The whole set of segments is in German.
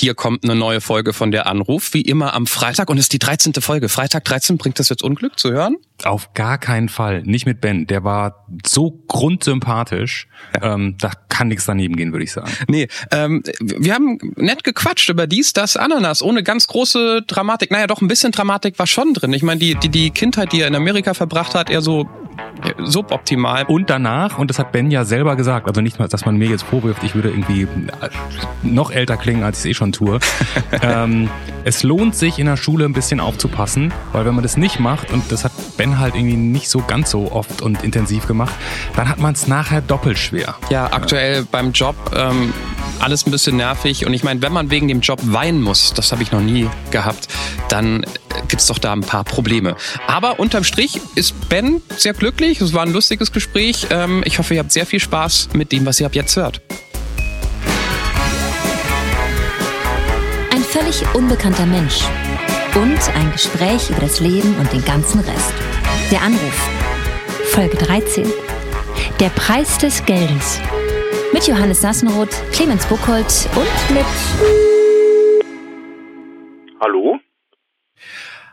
Hier kommt eine neue Folge von der Anruf, wie immer am Freitag und es ist die 13. Folge. Freitag 13 bringt das jetzt Unglück zu hören? Auf gar keinen Fall. Nicht mit Ben. Der war so grundsympathisch. Ja. Ähm, da kann nichts daneben gehen, würde ich sagen. Nee, ähm, wir haben nett gequatscht über dies, das, Ananas, ohne ganz große Dramatik. Naja, doch ein bisschen Dramatik war schon drin. Ich meine, die, die, die Kindheit, die er in Amerika verbracht hat, eher so suboptimal. Und danach, und das hat Ben ja selber gesagt, also nicht mal, dass man mir jetzt vorwirft, ich würde irgendwie noch älter klingen, als ich es eh schon tue. ähm, es lohnt sich in der Schule ein bisschen aufzupassen, weil wenn man das nicht macht, und das hat Ben halt irgendwie nicht so ganz so oft und intensiv gemacht, dann hat man es nachher doppelt schwer. Ja, aktuell beim Job ähm, alles ein bisschen nervig. Und ich meine, wenn man wegen dem Job weinen muss, das habe ich noch nie gehabt, dann gibt's doch da ein paar Probleme. Aber unterm Strich ist Ben sehr glücklich. Es war ein lustiges Gespräch. Ähm, ich hoffe, ihr habt sehr viel Spaß mit dem, was ihr ab jetzt hört. Ein völlig unbekannter Mensch. Und ein Gespräch über das Leben und den ganzen Rest. Der Anruf. Folge 13. Der Preis des Geldes. Mit Johannes Sassenroth, Clemens Buchholz und mit. Hallo?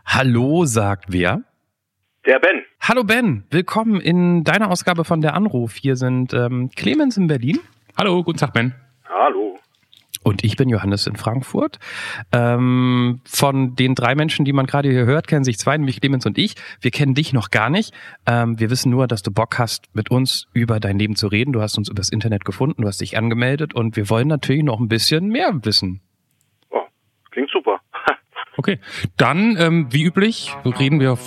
Hallo, sagt wer? Der Ben. Hallo Ben, willkommen in deiner Ausgabe von der Anruf. Hier sind ähm, Clemens in Berlin. Hallo, guten Tag Ben. Hallo. Und ich bin Johannes in Frankfurt. Ähm, von den drei Menschen, die man gerade hier hört, kennen sich zwei, nämlich Clemens und ich. Wir kennen dich noch gar nicht. Ähm, wir wissen nur, dass du Bock hast, mit uns über dein Leben zu reden. Du hast uns übers Internet gefunden, du hast dich angemeldet und wir wollen natürlich noch ein bisschen mehr wissen. Oh, klingt super. Okay, dann ähm, wie üblich reden wir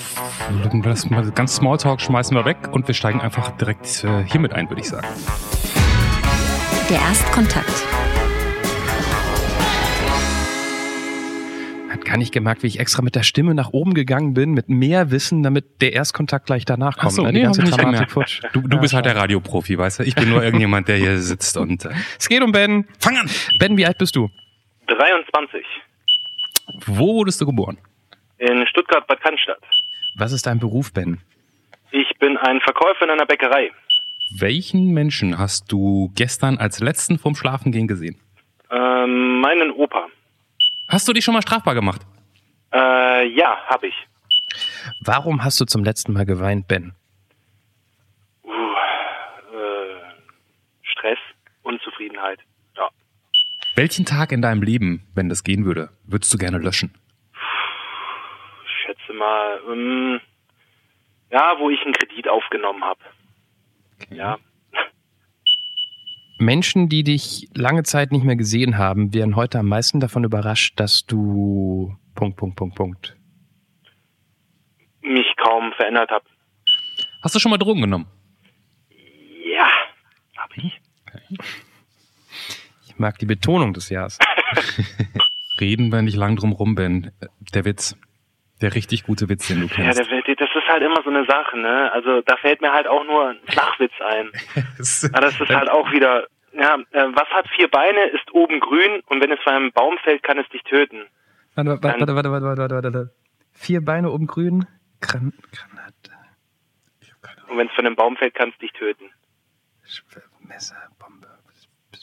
das mal ganz Smalltalk schmeißen wir weg und wir steigen einfach direkt äh, hiermit ein, würde ich sagen. Der Erstkontakt. Gar nicht gemerkt, wie ich extra mit der Stimme nach oben gegangen bin, mit mehr Wissen, damit der Erstkontakt gleich danach kommt. Ach so, ne? Die nee, ganze Dramatik futsch. Du, du ja, bist halt der Radioprofi, weißt du? Ich bin nur irgendjemand, der hier sitzt und. Äh es geht um Ben. Fang an! Ben, wie alt bist du? 23. Wo wurdest du geboren? In Stuttgart-Bad Cannstatt. Was ist dein Beruf, Ben? Ich bin ein Verkäufer in einer Bäckerei. Welchen Menschen hast du gestern als letzten vorm Schlafengehen gesehen? Ähm, meinen Opa. Hast du dich schon mal strafbar gemacht? Äh, ja, hab ich. Warum hast du zum letzten Mal geweint, Ben? Uh, äh, Stress, Unzufriedenheit. Ja. Welchen Tag in deinem Leben, wenn das gehen würde, würdest du gerne löschen? Ich schätze mal, ähm, ja, wo ich einen Kredit aufgenommen habe. Okay. Ja. Menschen, die dich lange Zeit nicht mehr gesehen haben, wären heute am meisten davon überrascht, dass du Punkt, Punkt, Punkt, Punkt. Mich kaum verändert habe. Hast du schon mal Drogen genommen? Ja, habe ich. Okay. Ich mag die Betonung des Jahres. Reden wir nicht lang drum rum, Ben. Der Witz. Der richtig gute Witz, den du kennst. Ja, der, das ist halt immer so eine Sache, ne? Also da fällt mir halt auch nur ein Flachwitz ein. Aber das ist halt auch wieder, ja, äh, was hat vier Beine, ist oben grün und wenn es von einem Baum fällt, kann es dich töten. Warte, warte, warte, warte, warte, warte, warte, warte. Vier Beine oben grün, Gran Granate. Und wenn es von einem Baum fällt, kann es dich töten. Messer, Bombe.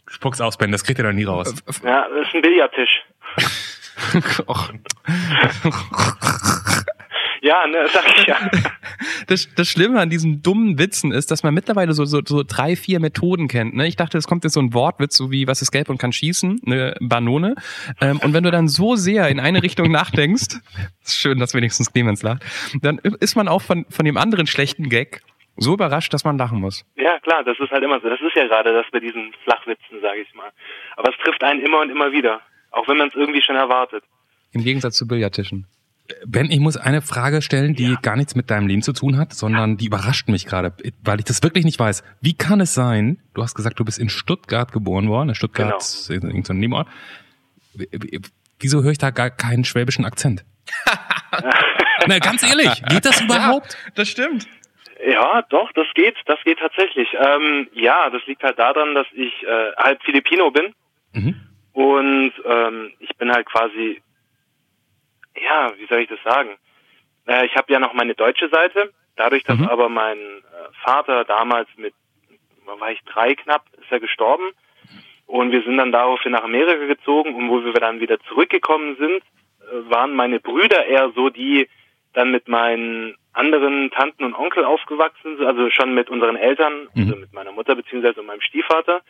Spuck's aus, Ben, das kriegt ihr doch nie raus. Ja, das ist ein Billardtisch. ja, ne, sag ich ja. Das, das Schlimme an diesen dummen Witzen ist, dass man mittlerweile so, so, so drei, vier Methoden kennt. Ne? Ich dachte, es kommt jetzt so ein Wortwitz, so wie was ist gelb und kann schießen, eine Banone. Ähm, und wenn du dann so sehr in eine Richtung nachdenkst, ist schön, dass wenigstens Clemens lacht, dann ist man auch von, von dem anderen schlechten Gag so überrascht, dass man lachen muss. Ja, klar, das ist halt immer so. Das ist ja gerade das bei diesen Flachwitzen, sage ich mal. Aber es trifft einen immer und immer wieder. Auch wenn man es irgendwie schon erwartet. Im Gegensatz zu Billardtischen. Ben, ich muss eine Frage stellen, die ja. gar nichts mit deinem Leben zu tun hat, sondern die überrascht mich gerade, weil ich das wirklich nicht weiß. Wie kann es sein, du hast gesagt, du bist in Stuttgart geboren worden, in Stuttgart, genau. irgendein Nebenort. Wieso höre ich da gar keinen schwäbischen Akzent? Na, ganz ehrlich, geht das überhaupt? Ja, das stimmt. Ja, doch, das geht, das geht tatsächlich. Ähm, ja, das liegt halt daran, dass ich äh, halb Filipino bin. Mhm. Und ähm, ich bin halt quasi, ja, wie soll ich das sagen? Äh, ich habe ja noch meine deutsche Seite. Dadurch, dass mhm. aber mein äh, Vater damals mit, war ich drei knapp, ist er gestorben. Und wir sind dann daraufhin nach Amerika gezogen und wo wir dann wieder zurückgekommen sind, äh, waren meine Brüder eher so die dann mit meinen anderen Tanten und Onkel aufgewachsen sind, also schon mit unseren Eltern, mhm. also mit meiner Mutter beziehungsweise meinem Stiefvater.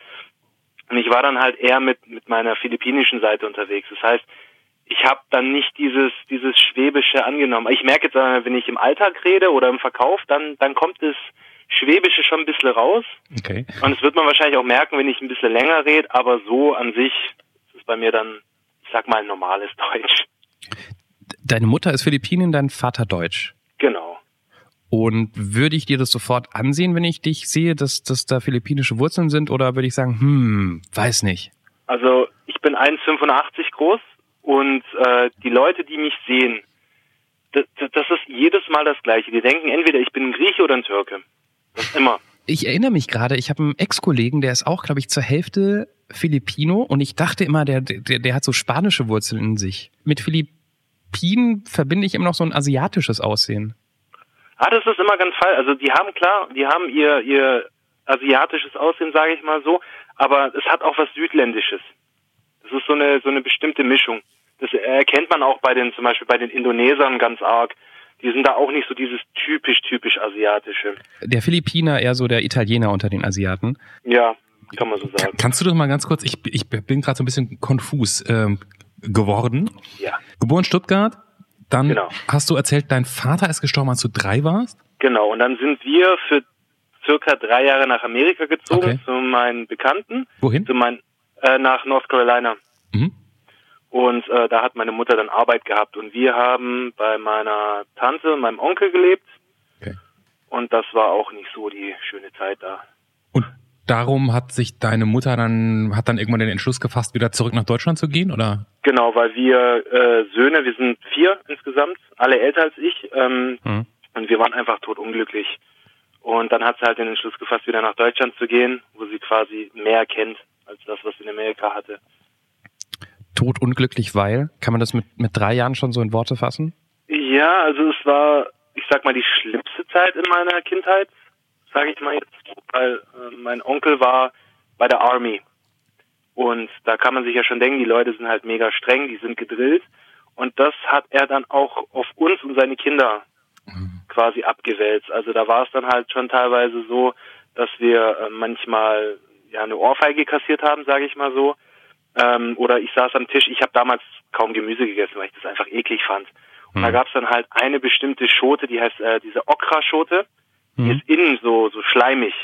Und ich war dann halt eher mit, mit meiner philippinischen Seite unterwegs. Das heißt, ich habe dann nicht dieses dieses Schwäbische angenommen. Ich merke jetzt, wenn ich im Alltag rede oder im Verkauf, dann dann kommt das Schwäbische schon ein bisschen raus. Okay. Und das wird man wahrscheinlich auch merken, wenn ich ein bisschen länger rede, aber so an sich ist es bei mir dann, ich sag mal, normales Deutsch. Deine Mutter ist Philippinin, dein Vater Deutsch. Und würde ich dir das sofort ansehen, wenn ich dich sehe, dass, dass da philippinische Wurzeln sind, oder würde ich sagen, hm, weiß nicht? Also ich bin 1,85 groß und äh, die Leute, die mich sehen, das, das ist jedes Mal das Gleiche. Die denken entweder ich bin ein Grieche oder ein Türke. Das immer. Ich erinnere mich gerade, ich habe einen Ex-Kollegen, der ist auch, glaube ich, zur Hälfte Filipino und ich dachte immer, der, der, der hat so spanische Wurzeln in sich. Mit Philippinen verbinde ich immer noch so ein asiatisches Aussehen. Ah, das ist immer ganz fall. Also die haben klar, die haben ihr, ihr asiatisches Aussehen, sage ich mal so, aber es hat auch was Südländisches. Das ist so eine, so eine bestimmte Mischung. Das erkennt man auch bei den, zum Beispiel bei den Indonesern ganz arg. Die sind da auch nicht so dieses typisch, typisch asiatische. Der Philippiner eher so der Italiener unter den Asiaten. Ja, kann man so sagen. Kannst du doch mal ganz kurz, ich, ich bin gerade so ein bisschen konfus ähm, geworden. Ja. Geboren Stuttgart, dann genau. hast du erzählt, dein Vater ist gestorben, als du drei warst? Genau, und dann sind wir für circa drei Jahre nach Amerika gezogen okay. zu meinen Bekannten. Wohin? Zu meinen äh, nach North Carolina. Mhm. Und äh, da hat meine Mutter dann Arbeit gehabt und wir haben bei meiner Tante und meinem Onkel gelebt. Okay. Und das war auch nicht so die schöne Zeit da. Und darum hat sich deine Mutter dann, hat dann irgendwann den Entschluss gefasst, wieder zurück nach Deutschland zu gehen, oder? Genau, weil wir äh, Söhne, wir sind vier insgesamt, alle älter als ich, ähm, mhm. und wir waren einfach totunglücklich. Und dann hat sie halt den Entschluss gefasst, wieder nach Deutschland zu gehen, wo sie quasi mehr kennt als das, was sie in Amerika hatte. Totunglücklich, weil? Kann man das mit, mit drei Jahren schon so in Worte fassen? Ja, also es war, ich sag mal, die schlimmste Zeit in meiner Kindheit, sage ich mal jetzt, weil äh, mein Onkel war bei der Army. Und da kann man sich ja schon denken, die Leute sind halt mega streng, die sind gedrillt. Und das hat er dann auch auf uns und seine Kinder mhm. quasi abgewälzt. Also da war es dann halt schon teilweise so, dass wir äh, manchmal ja eine Ohrfeige kassiert haben, sage ich mal so. Ähm, oder ich saß am Tisch, ich habe damals kaum Gemüse gegessen, weil ich das einfach eklig fand. Und mhm. da gab es dann halt eine bestimmte Schote, die heißt äh, diese Okra-Schote. Die mhm. ist innen so, so schleimig.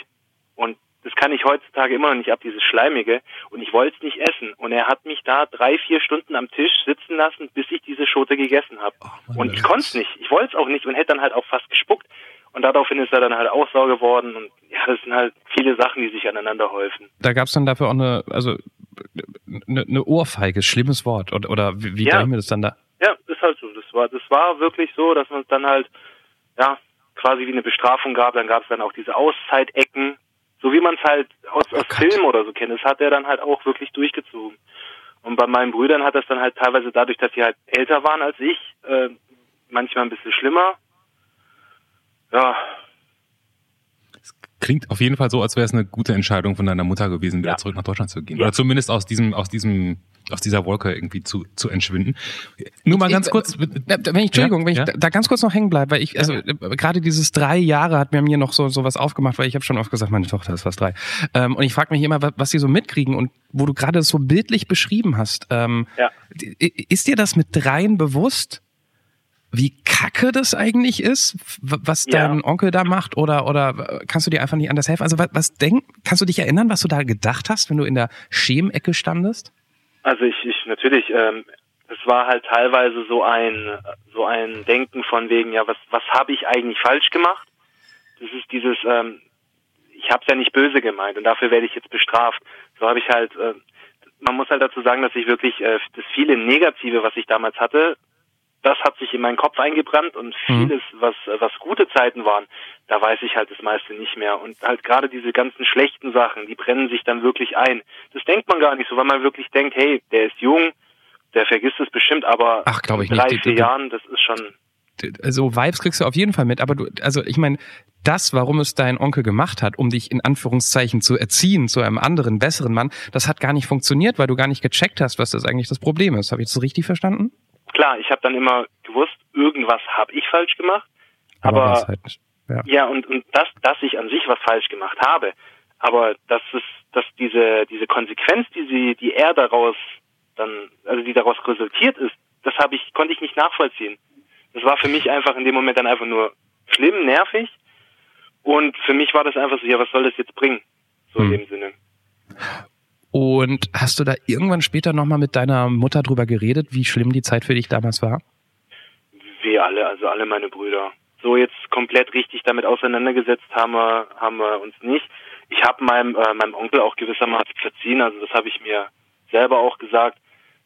Und das kann ich heutzutage immer noch nicht ab, dieses Schleimige. Und ich wollte es nicht essen. Und er hat mich da drei, vier Stunden am Tisch sitzen lassen, bis ich diese Schote gegessen habe. Oh, und ich konnte es nicht. Ich wollte es auch nicht und hätte dann halt auch fast gespuckt. Und daraufhin ist er dann halt auch sauer geworden. Und ja, das sind halt viele Sachen, die sich aneinander häufen. Da gab es dann dafür auch eine, also eine, eine Ohrfeige, schlimmes Wort. Oder, oder wie, wie ja. mir das dann da? Ja, ist halt so. Das war, das war wirklich so, dass man es dann halt, ja, quasi wie eine Bestrafung gab. Dann gab es dann auch diese Auszeit-Ecken, so wie man es halt aus, aus oh Film oder so kennt. Das hat er dann halt auch wirklich durchgezogen. Und bei meinen Brüdern hat das dann halt teilweise dadurch, dass sie halt älter waren als ich, äh, manchmal ein bisschen schlimmer ja. Klingt auf jeden Fall so, als wäre es eine gute Entscheidung von deiner Mutter gewesen, wieder ja. zurück nach Deutschland zu gehen. Ja. Oder zumindest aus diesem, aus diesem, aus dieser Wolke irgendwie zu, zu entschwinden. Nur mal ganz ich, kurz. Wenn ich, Entschuldigung, wenn ich da, da ganz kurz noch hängen bleibe, weil ich, also gerade dieses drei Jahre hat mir mir noch so, so was aufgemacht, weil ich habe schon oft gesagt, meine Tochter ist fast drei. Ähm, und ich frage mich immer, was, was sie so mitkriegen und wo du gerade so bildlich beschrieben hast. Ähm, ja. Ist dir das mit dreien bewusst? Wie kacke das eigentlich ist, was dein ja. Onkel da macht oder oder kannst du dir einfach nicht anders helfen? Also was, was denk, kannst du dich erinnern, was du da gedacht hast, wenn du in der Schemecke standest? Also ich, ich natürlich, ähm, es war halt teilweise so ein so ein Denken von wegen, ja was was habe ich eigentlich falsch gemacht? Das ist dieses, ähm, ich habe es ja nicht böse gemeint und dafür werde ich jetzt bestraft. So habe ich halt äh, man muss halt dazu sagen, dass ich wirklich äh, das viele Negative, was ich damals hatte, das hat sich in meinen Kopf eingebrannt und mhm. vieles, was, was gute Zeiten waren, da weiß ich halt das meiste nicht mehr. Und halt gerade diese ganzen schlechten Sachen, die brennen sich dann wirklich ein. Das denkt man gar nicht so, weil man wirklich denkt, hey, der ist jung, der vergisst es bestimmt, aber Ach, ich in drei, nicht. vier Jahren, das ist schon so Vibes kriegst du auf jeden Fall mit, aber du, also ich meine, das, warum es dein Onkel gemacht hat, um dich in Anführungszeichen zu erziehen zu einem anderen, besseren Mann, das hat gar nicht funktioniert, weil du gar nicht gecheckt hast, was das eigentlich das Problem ist. Habe ich das richtig verstanden? Klar, ich habe dann immer gewusst, irgendwas habe ich falsch gemacht, aber, aber halt ja. ja, und, und das, dass ich an sich was falsch gemacht habe, aber dass es, dass diese diese Konsequenz, die sie, die er daraus dann, also die daraus resultiert ist, das habe ich, konnte ich nicht nachvollziehen. Das war für mich einfach in dem Moment dann einfach nur schlimm, nervig. Und für mich war das einfach so, ja, was soll das jetzt bringen? So hm. in dem Sinne. Und hast du da irgendwann später nochmal mit deiner Mutter drüber geredet, wie schlimm die Zeit für dich damals war? Wie alle, also alle meine Brüder. So jetzt komplett richtig damit auseinandergesetzt haben wir, haben wir uns nicht. Ich habe meinem, äh, meinem Onkel auch gewissermaßen verziehen, also das habe ich mir selber auch gesagt.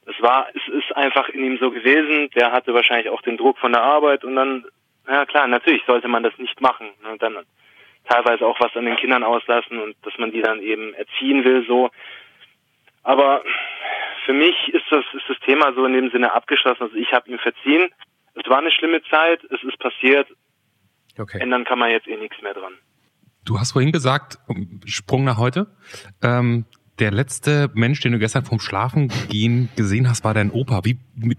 Es war, es ist einfach in ihm so gewesen. Der hatte wahrscheinlich auch den Druck von der Arbeit und dann, ja klar, natürlich sollte man das nicht machen. Und ne? dann teilweise auch was an den Kindern auslassen und dass man die dann eben erziehen will, so. Aber für mich ist das, ist das Thema so in dem Sinne abgeschlossen. Also ich habe ihm verziehen. Es war eine schlimme Zeit, es ist passiert. Okay. Ändern kann man jetzt eh nichts mehr dran. Du hast vorhin gesagt, Sprung nach heute, ähm, der letzte Mensch, den du gestern vom Schlafen gehen gesehen hast, war dein Opa. Wie mit,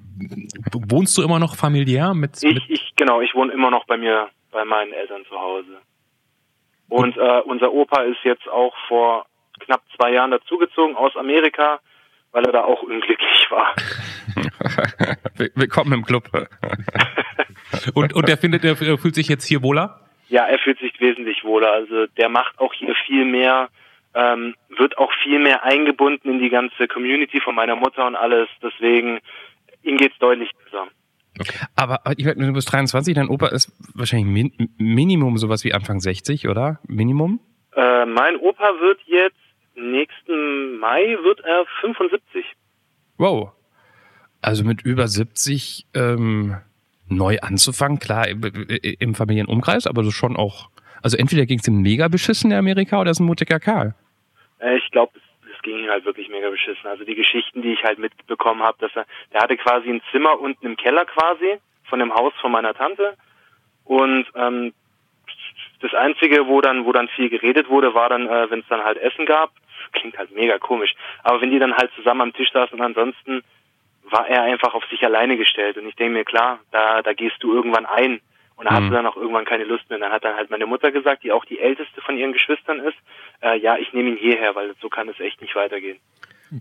wohnst du immer noch familiär mit, ich, Ich genau, ich wohne immer noch bei mir, bei meinen Eltern zu Hause. Und äh, unser Opa ist jetzt auch vor knapp zwei Jahren dazugezogen aus Amerika, weil er da auch unglücklich war. Willkommen im Club. und und der findet, er fühlt sich jetzt hier wohler? Ja, er fühlt sich wesentlich wohler. Also der macht auch hier viel mehr ähm, wird auch viel mehr eingebunden in die ganze Community von meiner Mutter und alles. Deswegen, ihm geht's deutlich besser. Okay. Aber ich meine, du bist 23, dein Opa ist wahrscheinlich min Minimum sowas wie Anfang 60, oder? Minimum? Äh, mein Opa wird jetzt, nächsten Mai wird er 75. Wow. Also mit über 70 ähm, neu anzufangen, klar, im, im Familienumkreis, aber so schon auch. Also entweder ging es ihm mega beschissen in Amerika oder ist ein mutiger Kerl. Äh, ich glaube, es ging ihm halt wirklich mega beschissen. Also die Geschichten, die ich halt mitbekommen habe, dass er, der hatte quasi ein Zimmer unten im Keller quasi von dem Haus von meiner Tante und ähm, das einzige, wo dann, wo dann viel geredet wurde, war dann, äh, wenn es dann halt Essen gab. Das klingt halt mega komisch. Aber wenn die dann halt zusammen am Tisch saßen und ansonsten war er einfach auf sich alleine gestellt. Und ich denke mir, klar, da, da gehst du irgendwann ein. Und er hatte mhm. dann auch irgendwann keine Lust mehr. Und dann hat dann halt meine Mutter gesagt, die auch die älteste von ihren Geschwistern ist, äh, ja, ich nehme ihn hierher, weil so kann es echt nicht weitergehen.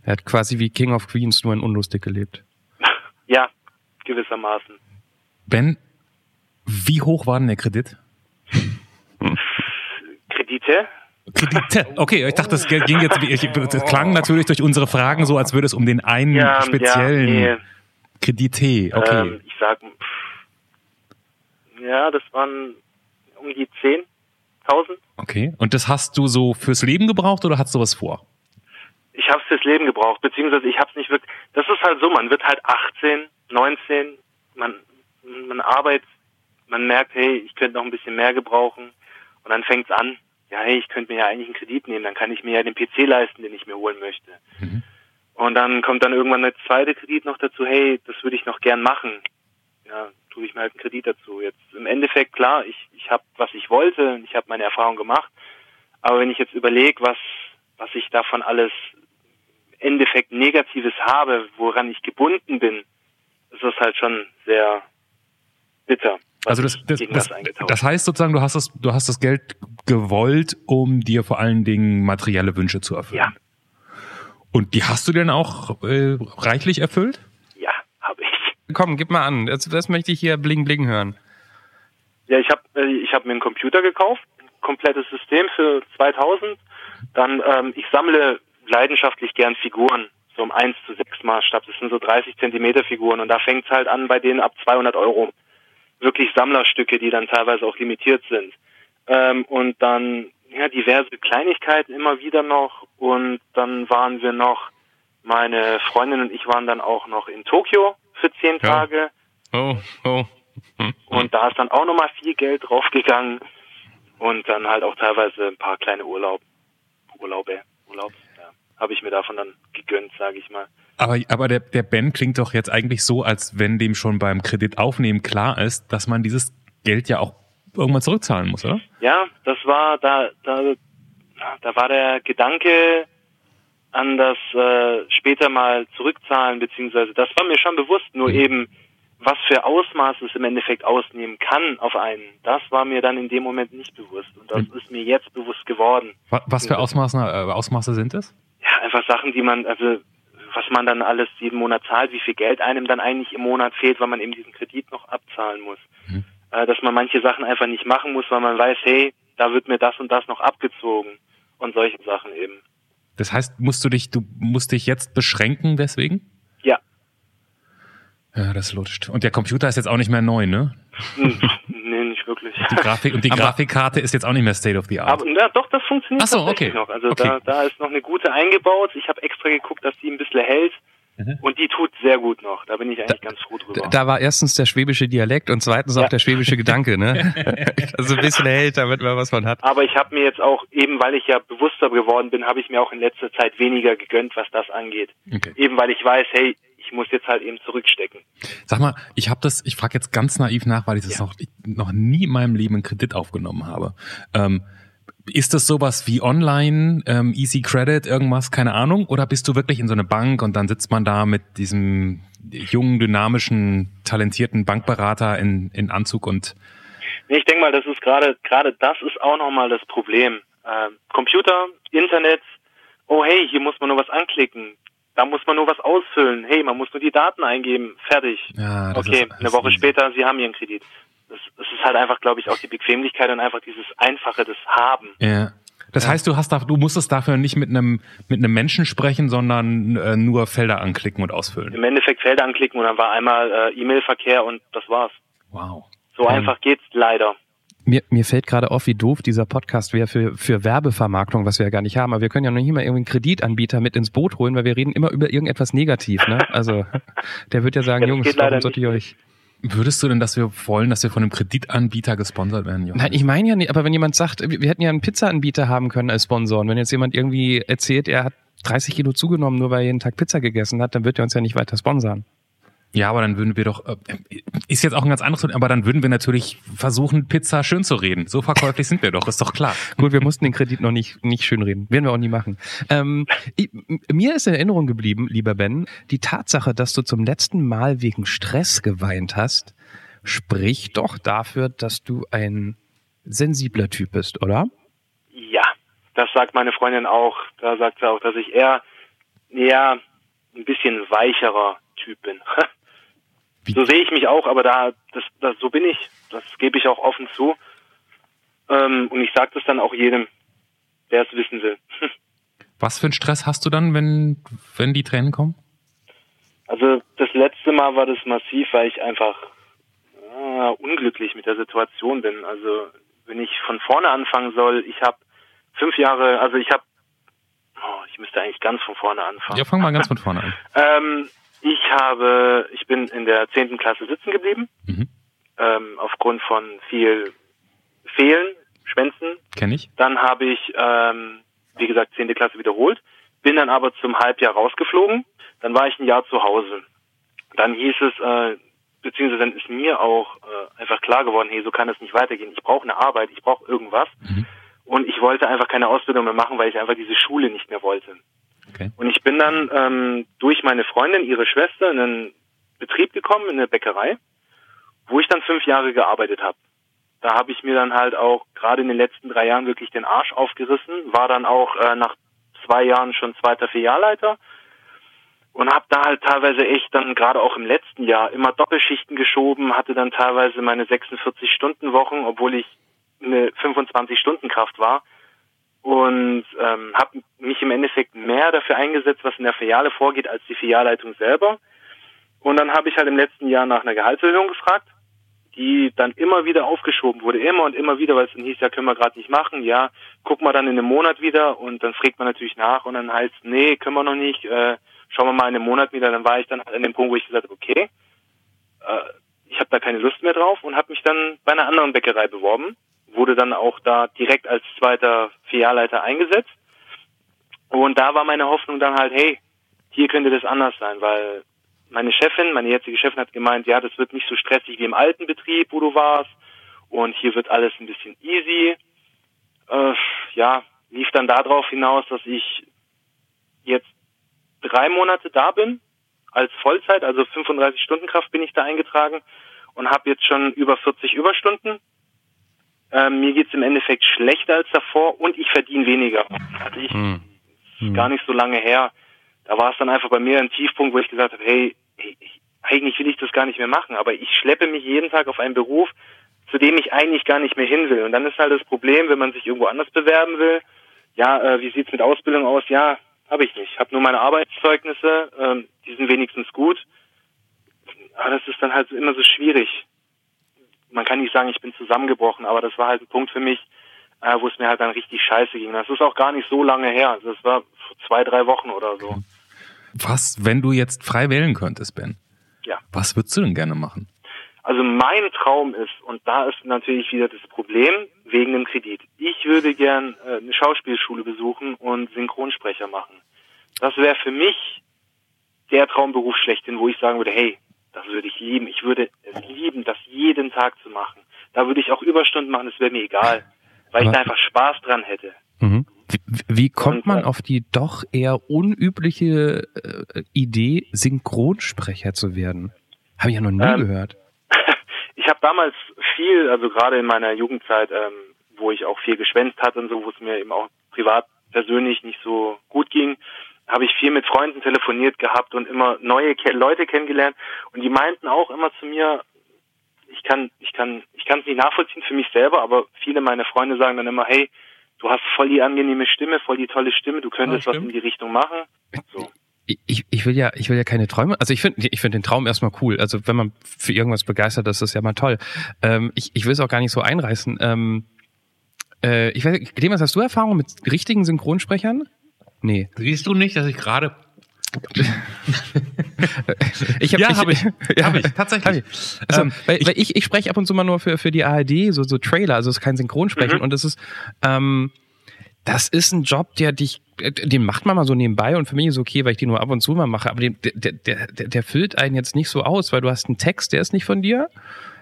Er hat quasi wie King of Queens nur in unlustig gelebt. ja, gewissermaßen. Ben, wie hoch war denn der Kredit? Kredite? Kredite. Okay, ich dachte, das ging jetzt, ich, das klang natürlich durch unsere Fragen so, als würde es um den einen ja, speziellen ja, nee. Kredite. Okay. Ähm, ich sag, ja, das waren um die 10.000. Okay. Und das hast du so fürs Leben gebraucht oder hast du was vor? Ich habe es fürs Leben gebraucht, beziehungsweise ich habe es nicht wirklich. Das ist halt so, man wird halt 18, 19, man, man arbeitet, man merkt, hey, ich könnte noch ein bisschen mehr gebrauchen. Und dann fängt's an, ja, hey, ich könnte mir ja eigentlich einen Kredit nehmen, dann kann ich mir ja den PC leisten, den ich mir holen möchte. Mhm. Und dann kommt dann irgendwann der zweite Kredit noch dazu, hey, das würde ich noch gern machen. Ja, tue ich mir halt einen Kredit dazu. Jetzt im Endeffekt, klar, ich, ich habe, was ich wollte, ich habe meine Erfahrung gemacht, aber wenn ich jetzt überlege, was, was ich davon alles im Endeffekt Negatives habe, woran ich gebunden bin, ist das halt schon sehr bitter. Also das, das, das, das, heißt sozusagen, du hast das, du hast das Geld gewollt, um dir vor allen Dingen materielle Wünsche zu erfüllen. Ja. Und die hast du denn auch äh, reichlich erfüllt? Komm, gib mal an. Das, das möchte ich hier bling bling hören. Ja, ich habe äh, ich hab mir einen Computer gekauft, komplettes System für 2000. Dann, ähm, ich sammle leidenschaftlich gern Figuren, so um 1 zu 6 Maßstab. Das sind so 30 Zentimeter Figuren und da fängt es halt an bei denen ab 200 Euro. Wirklich Sammlerstücke, die dann teilweise auch limitiert sind. Ähm, und dann ja, diverse Kleinigkeiten immer wieder noch und dann waren wir noch, meine Freundin und ich waren dann auch noch in Tokio für zehn ja. Tage. Oh, oh. Hm. Und da ist dann auch nochmal viel Geld draufgegangen und dann halt auch teilweise ein paar kleine Urlaub, Urlaube, Urlaubs. Habe ich mir davon dann gegönnt, sage ich mal. Aber, aber der, der Ben klingt doch jetzt eigentlich so, als wenn dem schon beim Kreditaufnehmen klar ist, dass man dieses Geld ja auch irgendwann zurückzahlen muss, oder? Ja, das war da, da, da war der Gedanke an das äh, später mal zurückzahlen, beziehungsweise das war mir schon bewusst, nur mhm. eben was für Ausmaß es im Endeffekt ausnehmen kann auf einen, das war mir dann in dem Moment nicht bewusst. Und das mhm. ist mir jetzt bewusst geworden. Was für Ausmaße, äh, Ausmaße sind es? Ja, einfach Sachen, die man, also was man dann alles jeden Monat zahlt, wie viel Geld einem dann eigentlich im Monat fehlt, weil man eben diesen Kredit noch abzahlen muss. Mhm. Äh, dass man manche Sachen einfach nicht machen muss, weil man weiß, hey, da wird mir das und das noch abgezogen und solche Sachen eben. Das heißt, musst du dich, du musst dich jetzt beschränken deswegen? Ja. Ja, das lutscht. Und der Computer ist jetzt auch nicht mehr neu, ne? Nicht wirklich. Die Grafik, und die aber Grafikkarte ist jetzt auch nicht mehr State of the Art. Aber, ja, doch, das funktioniert Ach so, okay. noch. Also okay. da, da ist noch eine gute eingebaut. Ich habe extra geguckt, dass die ein bisschen hält. Mhm. Und die tut sehr gut noch. Da bin ich eigentlich da, ganz froh drüber. Da war erstens der schwäbische Dialekt und zweitens ja. auch der schwäbische Gedanke, ne? also ein bisschen hält, damit man was man hat. Aber ich habe mir jetzt auch, eben weil ich ja bewusster geworden bin, habe ich mir auch in letzter Zeit weniger gegönnt, was das angeht. Okay. Eben weil ich weiß, hey, ich muss jetzt halt eben zurückstecken. Sag mal, ich habe das, ich frage jetzt ganz naiv nach, weil ich das ja. noch, noch nie in meinem Leben einen Kredit aufgenommen habe. Ähm, ist das sowas wie online, ähm, Easy Credit, irgendwas, keine Ahnung? Oder bist du wirklich in so eine Bank und dann sitzt man da mit diesem jungen, dynamischen, talentierten Bankberater in, in Anzug und Nee, ich denke mal, das ist gerade gerade das ist auch nochmal das Problem. Ähm, Computer, Internet, oh hey, hier muss man nur was anklicken. Da muss man nur was ausfüllen. Hey, man muss nur die Daten eingeben. Fertig. Ja, okay, eine Woche später, Sie haben Ihren Kredit es, es ist halt einfach, glaube ich, auch die Bequemlichkeit und einfach dieses Einfache des Haben. Ja. Das heißt, du hast da, du musstest dafür nicht mit einem mit einem Menschen sprechen, sondern äh, nur Felder anklicken und ausfüllen. Im Endeffekt Felder anklicken und dann war einmal äh, E-Mail-Verkehr und das war's. Wow. So ähm. einfach geht's leider. Mir, mir fällt gerade auf, wie doof dieser Podcast wäre für, für Werbevermarktung, was wir ja gar nicht haben. Aber wir können ja noch nicht mal irgendwie einen Kreditanbieter mit ins Boot holen, weil wir reden immer über irgendetwas negativ. Ne? Also der wird ja sagen, ja, Jungs, warum sollte ich euch... Würdest du denn, dass wir wollen, dass wir von einem Kreditanbieter gesponsert werden, Johannes? Nein, ich meine ja nicht, aber wenn jemand sagt, wir hätten ja einen Pizzaanbieter haben können als Sponsor und wenn jetzt jemand irgendwie erzählt, er hat 30 Kilo zugenommen, nur weil er jeden Tag Pizza gegessen hat, dann wird er uns ja nicht weiter sponsern. Ja, aber dann würden wir doch, äh, ist jetzt auch ein ganz anderes, aber dann würden wir natürlich versuchen, Pizza schön zu reden. So verkäuflich sind wir doch, ist doch klar. Gut, wir mussten den Kredit noch nicht, nicht schön reden. Werden wir auch nie machen. Ähm, ich, mir ist in Erinnerung geblieben, lieber Ben, die Tatsache, dass du zum letzten Mal wegen Stress geweint hast, spricht doch dafür, dass du ein sensibler Typ bist, oder? Ja, das sagt meine Freundin auch. Da sagt sie auch, dass ich eher, eher ein bisschen weicherer Typ bin. So sehe ich mich auch, aber da, das, das, so bin ich. Das gebe ich auch offen zu. Ähm, und ich sage das dann auch jedem, der es wissen will. Was für einen Stress hast du dann, wenn, wenn die Tränen kommen? Also das letzte Mal war das massiv, weil ich einfach äh, unglücklich mit der Situation bin. Also wenn ich von vorne anfangen soll, ich habe fünf Jahre, also ich habe, oh, ich müsste eigentlich ganz von vorne anfangen. Ja, fang mal ganz von vorne an. ähm, ich habe, ich bin in der zehnten Klasse sitzen geblieben, mhm. ähm, aufgrund von viel Fehlen, Schwänzen. Kenn ich. Dann habe ich, ähm, wie gesagt, zehnte Klasse wiederholt, bin dann aber zum Halbjahr rausgeflogen. Dann war ich ein Jahr zu Hause. Dann hieß es, äh, beziehungsweise dann ist mir auch äh, einfach klar geworden, hey, so kann es nicht weitergehen. Ich brauche eine Arbeit, ich brauche irgendwas. Mhm. Und ich wollte einfach keine Ausbildung mehr machen, weil ich einfach diese Schule nicht mehr wollte. Okay. Und ich bin dann ähm, durch meine Freundin, ihre Schwester, in einen Betrieb gekommen, in eine Bäckerei, wo ich dann fünf Jahre gearbeitet habe. Da habe ich mir dann halt auch gerade in den letzten drei Jahren wirklich den Arsch aufgerissen, war dann auch äh, nach zwei Jahren schon zweiter Filialleiter und habe da halt teilweise echt dann gerade auch im letzten Jahr immer Doppelschichten geschoben, hatte dann teilweise meine 46 Stunden Wochen, obwohl ich eine 25 Stunden Kraft war und ähm, habe mich im Endeffekt mehr dafür eingesetzt, was in der Filiale vorgeht, als die Filialleitung selber. Und dann habe ich halt im letzten Jahr nach einer Gehaltserhöhung gefragt, die dann immer wieder aufgeschoben wurde, immer und immer wieder, weil es dann hieß, ja, können wir gerade nicht machen, ja, guck mal dann in einem Monat wieder und dann fragt man natürlich nach und dann heißt, nee, können wir noch nicht, äh, schauen wir mal in einem Monat wieder. Dann war ich dann an dem Punkt, wo ich gesagt habe, okay, äh, ich habe da keine Lust mehr drauf und habe mich dann bei einer anderen Bäckerei beworben wurde dann auch da direkt als zweiter Filialleiter eingesetzt. Und da war meine Hoffnung dann halt, hey, hier könnte das anders sein, weil meine Chefin, meine jetzige Chefin hat gemeint, ja, das wird nicht so stressig wie im alten Betrieb, wo du warst. Und hier wird alles ein bisschen easy. Äh, ja, lief dann darauf hinaus, dass ich jetzt drei Monate da bin, als Vollzeit, also 35 Stunden Kraft bin ich da eingetragen und habe jetzt schon über 40 Überstunden. Ähm, mir geht's im Endeffekt schlechter als davor und ich verdiene weniger. Also ich, hm. hm. gar nicht so lange her, da war es dann einfach bei mir ein Tiefpunkt, wo ich gesagt habe, hey, ich, eigentlich will ich das gar nicht mehr machen, aber ich schleppe mich jeden Tag auf einen Beruf, zu dem ich eigentlich gar nicht mehr hin will. Und dann ist halt das Problem, wenn man sich irgendwo anders bewerben will, ja, äh, wie sieht's mit Ausbildung aus? Ja, habe ich nicht. Ich habe nur meine Arbeitszeugnisse, ähm, die sind wenigstens gut. Aber das ist dann halt immer so schwierig. Man kann nicht sagen, ich bin zusammengebrochen, aber das war halt ein Punkt für mich, äh, wo es mir halt dann richtig scheiße ging. Das ist auch gar nicht so lange her. Also das war vor zwei, drei Wochen oder so. Was, wenn du jetzt frei wählen könntest, Ben? Ja. Was würdest du denn gerne machen? Also mein Traum ist, und da ist natürlich wieder das Problem, wegen dem Kredit. Ich würde gern äh, eine Schauspielschule besuchen und Synchronsprecher machen. Das wäre für mich der Traumberuf schlechthin, wo ich sagen würde, hey, das würde ich lieben. Ich würde es lieben, das jeden Tag zu machen. Da würde ich auch Überstunden machen, das wäre mir egal, weil ich da einfach Spaß dran hätte. Mhm. Wie, wie kommt und, man äh, auf die doch eher unübliche äh, Idee, Synchronsprecher zu werden? Habe ich ja noch nie ähm, gehört. ich habe damals viel, also gerade in meiner Jugendzeit, ähm, wo ich auch viel geschwänzt hatte und so, wo es mir eben auch privat persönlich nicht so gut ging, habe ich viel mit Freunden telefoniert gehabt und immer neue Ke Leute kennengelernt und die meinten auch immer zu mir, ich kann, ich kann, ich kann es nicht nachvollziehen für mich selber, aber viele meiner Freunde sagen dann immer, hey, du hast voll die angenehme Stimme, voll die tolle Stimme, du könntest ah, was in die Richtung machen. So ich, ich will ja, ich will ja keine Träume. Also ich finde, ich finde den Traum erstmal cool. Also wenn man für irgendwas begeistert ist, ist das ja mal toll. Ähm, ich, ich will es auch gar nicht so einreißen. Ähm, äh, ich weiß, Clemens, hast du Erfahrung mit richtigen Synchronsprechern? Nee. Siehst du nicht, dass ich gerade ich hab, ja, habe ich, ja, hab ich, tatsächlich. Hab ich. Also, ähm, weil, ich, weil ich, ich spreche ab und zu mal nur für, für die ARD, so, so Trailer, also es ist kein Synchronsprechen mhm. und das ist, ähm, das ist ein Job, der dich, den macht man mal so nebenbei und für mich ist okay, weil ich den nur ab und zu mal mache, aber den, der, der, der, der füllt einen jetzt nicht so aus, weil du hast einen Text, der ist nicht von dir,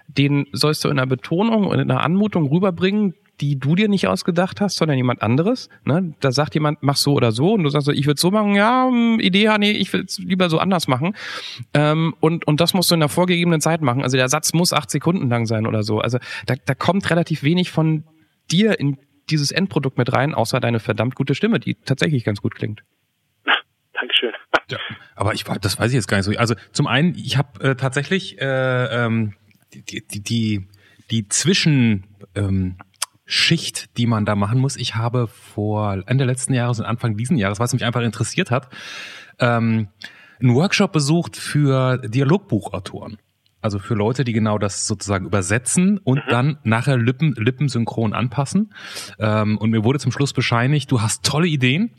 den sollst du in einer Betonung und in einer Anmutung rüberbringen, die du dir nicht ausgedacht hast, sondern jemand anderes. Ne? Da sagt jemand, mach so oder so, und du sagst so, ich würde so machen, ja, hm, Idee, nee, ich will es lieber so anders machen. Ähm, und, und das musst du in der vorgegebenen Zeit machen. Also der Satz muss acht Sekunden lang sein oder so. Also da, da kommt relativ wenig von dir in dieses Endprodukt mit rein, außer deine verdammt gute Stimme, die tatsächlich ganz gut klingt. Dankeschön. Ja, aber ich das weiß ich jetzt gar nicht so. Also zum einen, ich habe äh, tatsächlich äh, ähm, die, die, die, die Zwischen ähm, Schicht, die man da machen muss. Ich habe vor Ende letzten Jahres und Anfang diesen Jahres, was mich einfach interessiert hat, ähm, einen Workshop besucht für Dialogbuchautoren. Also für Leute, die genau das sozusagen übersetzen und mhm. dann nachher Lippen, lippensynchron anpassen. Ähm, und mir wurde zum Schluss bescheinigt, du hast tolle Ideen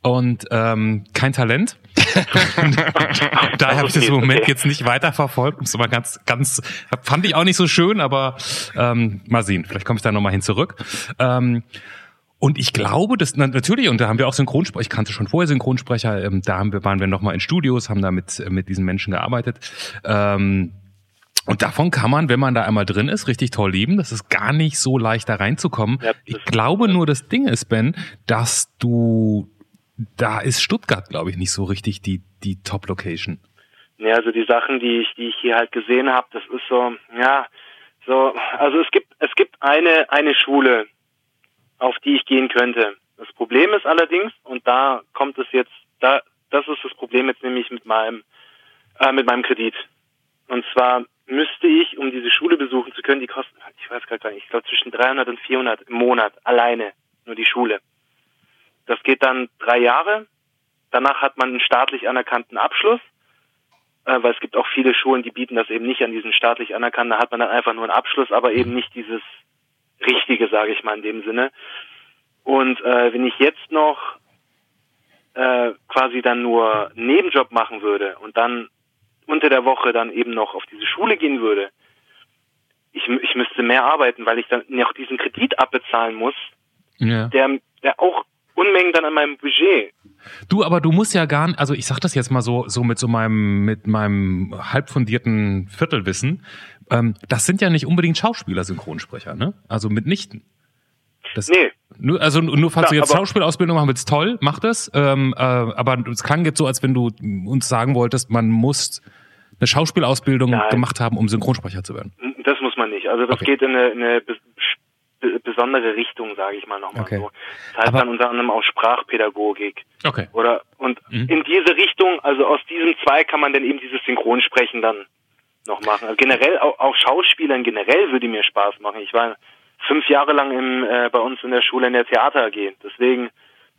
und ähm, kein Talent. Daher habe ich das im Moment jetzt nicht weiterverfolgt. Das war ganz, ganz, fand ich auch nicht so schön, aber ähm, mal sehen. Vielleicht komme ich da nochmal hin zurück. Ähm, und ich glaube, das natürlich, und da haben wir auch Synchronsprecher, ich kannte schon vorher Synchronsprecher, ähm, da haben wir, waren wir nochmal in Studios, haben da mit, mit diesen Menschen gearbeitet. Ähm, und davon kann man, wenn man da einmal drin ist, richtig toll leben. Das ist gar nicht so leicht da reinzukommen. Ja, ich glaube nur, das Ding ist, Ben, dass du, da ist Stuttgart, glaube ich, nicht so richtig die, die Top-Location. Ja, also die Sachen, die ich, die ich hier halt gesehen habe, das ist so, ja, so, also es gibt, es gibt eine, eine Schule, auf die ich gehen könnte. Das Problem ist allerdings, und da kommt es jetzt, da, das ist das Problem jetzt nämlich mit meinem, äh, mit meinem Kredit. Und zwar müsste ich, um diese Schule besuchen zu können, die kosten, ich weiß gar nicht, ich glaube zwischen 300 und 400 im Monat alleine, nur die Schule. Das geht dann drei Jahre. Danach hat man einen staatlich anerkannten Abschluss, äh, weil es gibt auch viele Schulen, die bieten das eben nicht an diesen staatlich anerkannten. Da hat man dann einfach nur einen Abschluss, aber eben nicht dieses Richtige, sage ich mal in dem Sinne. Und äh, wenn ich jetzt noch äh, quasi dann nur Nebenjob machen würde und dann unter der Woche dann eben noch auf diese Schule gehen würde, ich, ich müsste mehr arbeiten, weil ich dann noch diesen Kredit abbezahlen muss, ja. der, der auch Unmengen dann an meinem Budget Du, aber du musst ja gar nicht, also ich sag das jetzt mal so, so mit so meinem, mit meinem halb fundierten Viertelwissen. Ähm, das sind ja nicht unbedingt Schauspieler, Synchronsprecher, ne? Also mitnichten. Das, nee. Nur, also nur falls ja, du jetzt Schauspielausbildung machen willst, toll, mach das. Ähm, äh, aber es klang jetzt so, als wenn du uns sagen wolltest, man muss eine Schauspielausbildung Nein. gemacht haben, um Synchronsprecher zu werden. Das muss man nicht. Also das okay. geht in eine, in eine besondere Richtung, sage ich mal nochmal okay. so. Das heißt Aber dann unter anderem auch Sprachpädagogik. Okay. Oder und mhm. in diese Richtung, also aus diesem Zwei kann man dann eben dieses Synchronsprechen dann noch machen. Also generell auch, auch Schauspielern generell würde mir Spaß machen. Ich war fünf Jahre lang im, äh, bei uns in der Schule in der Theater AG. Deswegen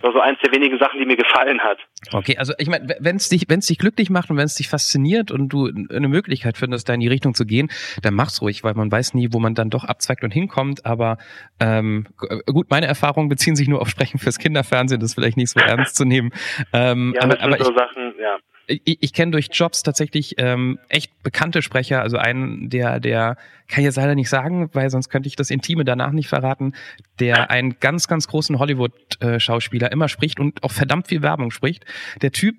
war so eins der wenigen Sachen, die mir gefallen hat. Okay, also ich meine, wenn es dich, wenn es dich glücklich macht und wenn es dich fasziniert und du eine Möglichkeit findest, da in die Richtung zu gehen, dann mach's ruhig, weil man weiß nie, wo man dann doch abzweigt und hinkommt. Aber ähm, gut, meine Erfahrungen beziehen sich nur auf Sprechen fürs Kinderfernsehen, das ist vielleicht nicht so ernst zu nehmen. Ähm, ja, das aber, sind aber so ich, Sachen, ja ich, ich kenne durch Jobs tatsächlich ähm, echt bekannte Sprecher, also einen, der, der kann ich jetzt leider nicht sagen, weil sonst könnte ich das Intime danach nicht verraten, der einen ganz, ganz großen Hollywood-Schauspieler immer spricht und auch verdammt viel Werbung spricht. Der Typ